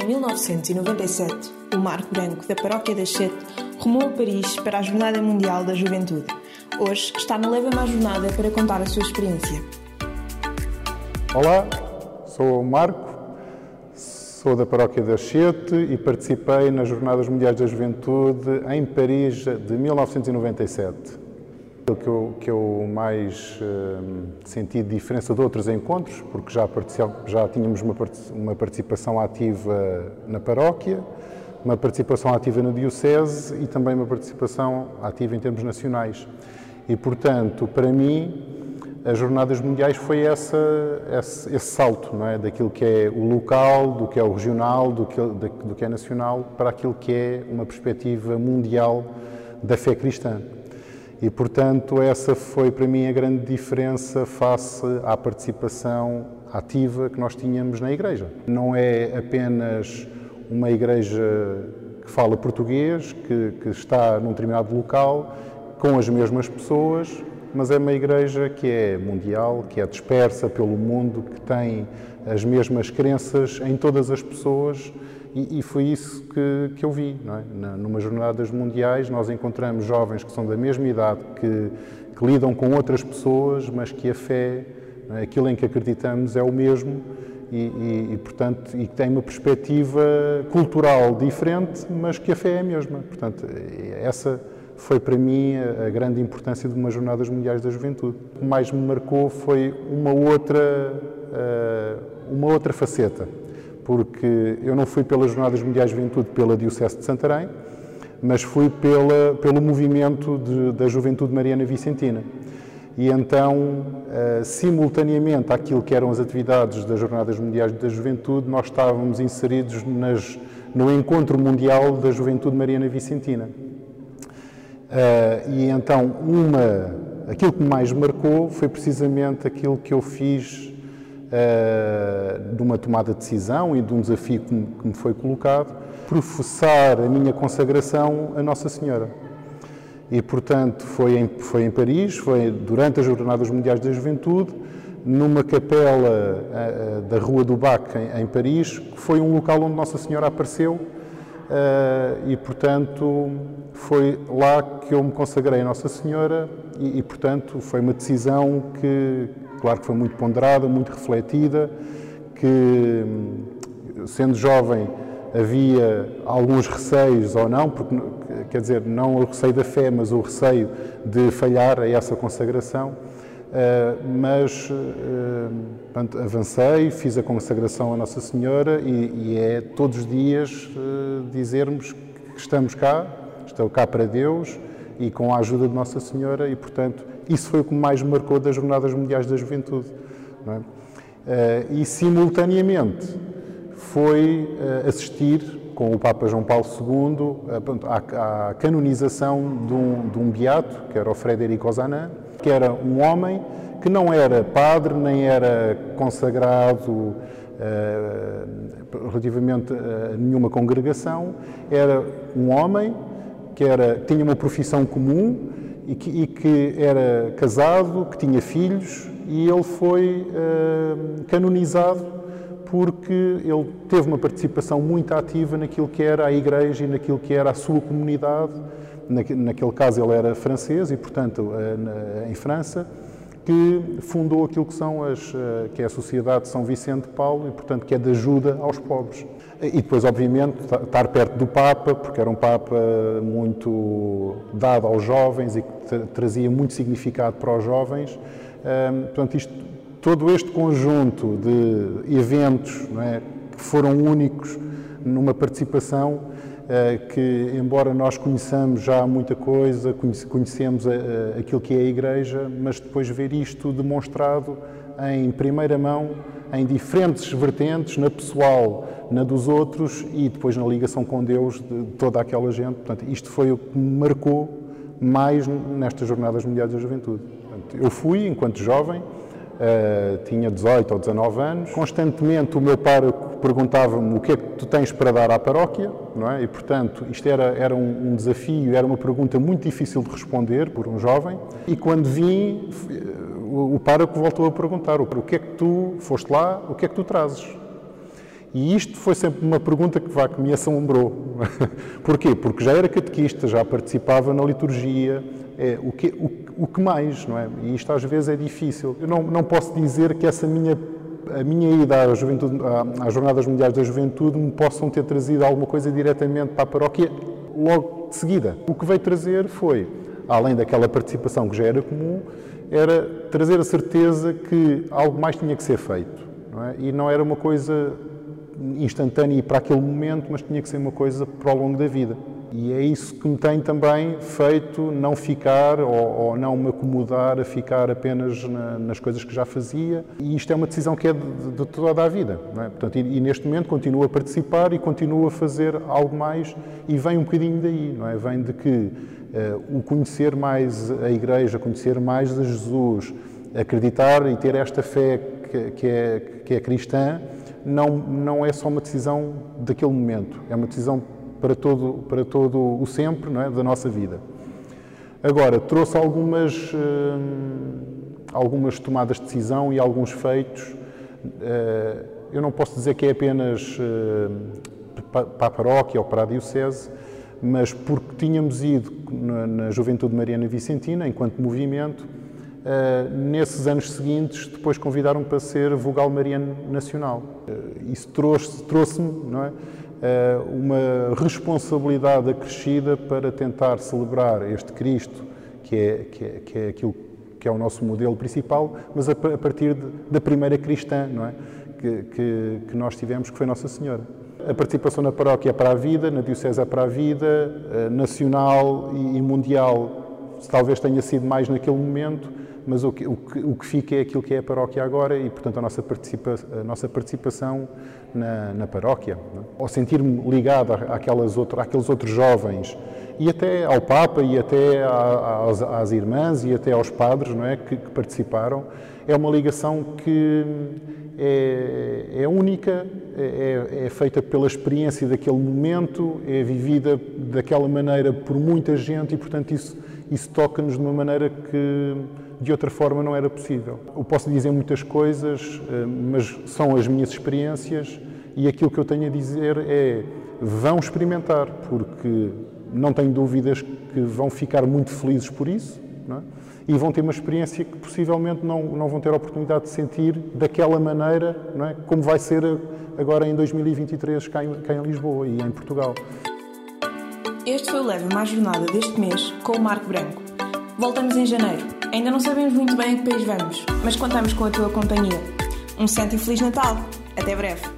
Em 1997, o Marco Branco da Paróquia das Sete rumou a Paris para a Jornada Mundial da Juventude. Hoje está na Leva-me à Jornada para contar a sua experiência. Olá, sou o Marco, sou da Paróquia das Sete e participei nas Jornadas Mundiais da Juventude em Paris de 1997. O que eu, que eu mais uh, senti de diferença de outros encontros, porque já, já tínhamos uma, uma participação ativa na paróquia, uma participação ativa na Diocese e também uma participação ativa em termos nacionais. E, portanto, para mim, as Jornadas Mundiais foi essa, esse, esse, salto, não é? Daquilo que é o local, do que é o regional, do que, do que é nacional, para aquilo que é uma perspectiva mundial da fé cristã. E, portanto, essa foi para mim a grande diferença face à participação ativa que nós tínhamos na Igreja. Não é apenas uma Igreja que fala português, que, que está num determinado local, com as mesmas pessoas, mas é uma Igreja que é mundial, que é dispersa pelo mundo, que tem as mesmas crenças em todas as pessoas e, e foi isso que, que eu vi. É? Numa jornadas mundiais, nós encontramos jovens que são da mesma idade, que, que lidam com outras pessoas, mas que a fé, é? aquilo em que acreditamos, é o mesmo e, e, e, portanto, e que tem uma perspectiva cultural diferente, mas que a fé é a mesma. Portanto, essa foi para mim a, grande importância de umas Jornadas Mundiais da Juventude. O que mais me marcou foi uma outra, eh, uma outra faceta porque eu não fui pelas Jornadas Mundiais de Juventude pela Diocese de Santarém, mas fui pela, pelo movimento de, da Juventude Mariana Vicentina. E então, uh, simultaneamente àquilo que eram as atividades das Jornadas Mundiais da Juventude, nós estávamos inseridos nas, no Encontro Mundial da Juventude Mariana Vicentina. Uh, e então, uma, aquilo que mais marcou foi precisamente aquilo que eu fiz uh, de uma tomada de decisão e de um desafio que me, que me foi colocado, professar a minha consagração a Nossa Senhora. E, portanto, foi em, foi em Paris, foi durante as Jornadas Mundiais da Juventude, numa capela uh, da Rua do Bac, em, em, Paris, que foi um local onde Nossa Senhora apareceu e, portanto, foi lá que eu me consagrei a Nossa Senhora e, e, portanto, foi uma decisão que, Claro que foi muito ponderada, muito refletida, que sendo jovem havia alguns receios ou não, porque quer dizer, não o receio da fé, mas o receio de falhar a essa consagração. Uh, mas portanto, avancei, fiz a consagração a Nossa Senhora e, e é todos os dias uh, dizermos que estamos cá, estou cá para Deus e com a ajuda de Nossa Senhora e, portanto, isso foi o que mais marcou das Jornadas Mundiais da Juventude. É? Eh, e, simultaneamente, foi eh, assistir com o Papa João Paulo II à, canonização de um, de um beato, que era o Frederico Ozanam, que era um homem que não era padre, nem era consagrado uh, relativamente a nenhuma congregação, era um homem que era, tinha uma profissão comum e que, e que, era casado, que tinha filhos, e ele foi uh, canonizado porque ele teve uma participação muito ativa naquilo que era a Igreja e naquilo que era a sua comunidade. Naquele caso ele era francês e, portanto, uh, em França, que fundou aquilo que, são as, uh, que é a Sociedade de São Vicente de Paulo e, portanto, que é de ajuda aos pobres. E depois, obviamente, estar perto do Papa, porque era um Papa muito dado aos jovens e que trazia muito significado para os jovens. Portanto, isto, todo este conjunto de eventos é, que foram únicos numa participação eh, que, embora nós conheçamos já muita coisa, conhecemos aquilo que é a Igreja, mas depois ver isto demonstrado em primeira mão, em diferentes vertentes, na pessoal, na dos outros e depois na ligação com Deus de toda aquela gente. Portanto, isto foi o que me marcou mais nestas Jornadas Mundiais da Juventude. Portanto, eu fui, enquanto jovem, uh, tinha 18 ou 19 anos, constantemente o meu pároco perguntava-me o que é que tu tens para dar à paróquia, não é? E, portanto, isto era, era um, um desafio, era uma pergunta muito difícil de responder por um jovem. E quando vim, o, o pároco voltou a perguntar o que é que tu foste lá, o que é que tu trazes? E isto foi sempre uma pergunta que, vá, que me assombrou. Porquê? Porque já era catequista, já participava na liturgia, é, o, que, o, o, que mais, não é? E isto às vezes é difícil. Eu não, não posso dizer que essa minha, a minha ida à juventude, à, às Jornadas Mundiais da Juventude me possam ter trazido alguma coisa diretamente para a paróquia logo de seguida. O que veio trazer foi, além daquela participação que já era comum, era trazer a certeza que algo mais tinha que ser feito. Não é? E não era uma coisa instantânea e para aquele momento, mas tinha que ser uma coisa para o longo da vida. E é isso que me tem também feito não ficar ou, ou não me acomodar a ficar apenas na, nas coisas que já fazia. E isto é uma decisão que é de, de toda a vida. É? Portanto, e, e, neste momento continuo a participar e continuo a fazer algo mais e vem um bocadinho daí, não é? Vem de que uh, o conhecer mais a Igreja, conhecer mais a Jesus, acreditar e ter esta fé que, que, é, que é cristã, não, não é só uma decisão daquele momento, é uma decisão para todo, para todo o sempre é, da nossa vida. Agora, trouxe algumas, hum, algumas tomadas de decisão e alguns feitos. Uh, eu não posso dizer que é apenas uh, para a paróquia ou para a diocese, mas porque tínhamos ido na, Juventude Mariana Vicentina, enquanto movimento, uh, nesses anos seguintes, depois convidaram-me para ser vogal mariano nacional. Isso trouxe-me, trouxe não é? Eh, uma responsabilidade acrescida para tentar celebrar este Cristo, que é, que é, que é aquilo que é o nosso modelo principal, mas a, partir de, da primeira cristã, não é? Que, que, que, nós tivemos, que foi Nossa Senhora. A participação na paróquia é para a vida, na diocese é para a vida, eh, nacional e mundial talvez tenha sido mais naquele momento, mas o que, o que, o que fica é aquilo que é a paróquia agora e, portanto, a nossa, participa, a nossa participação na, na paróquia. Não? É? Ou sentir-me ligado àquelas outro, àqueles outros jovens e até ao Papa e até às, às irmãs e até aos padres não é, que, que participaram, é uma ligação que é, é única, é, é, feita pela experiência daquele momento, é vivida daquela maneira por muita gente e, portanto, isso, isso toca-nos de uma maneira que de outra forma não era possível. Eu posso dizer muitas coisas, eh, mas são as minhas experiências e aquilo que eu tenho a dizer é vão experimentar, porque não tenho dúvidas que vão ficar muito felizes por isso é? e vão ter uma experiência que possivelmente não, não vão ter a oportunidade de sentir daquela maneira, é? como vai ser agora em 2023 cá em, cá em Lisboa e em Portugal. Este foi o Leva Mais Jornada deste mês com o Marco Branco. Voltamos em janeiro. Ainda não sabemos muito bem a que país vamos, mas contamos com a tua companhia. Um santo e feliz Natal! Até breve!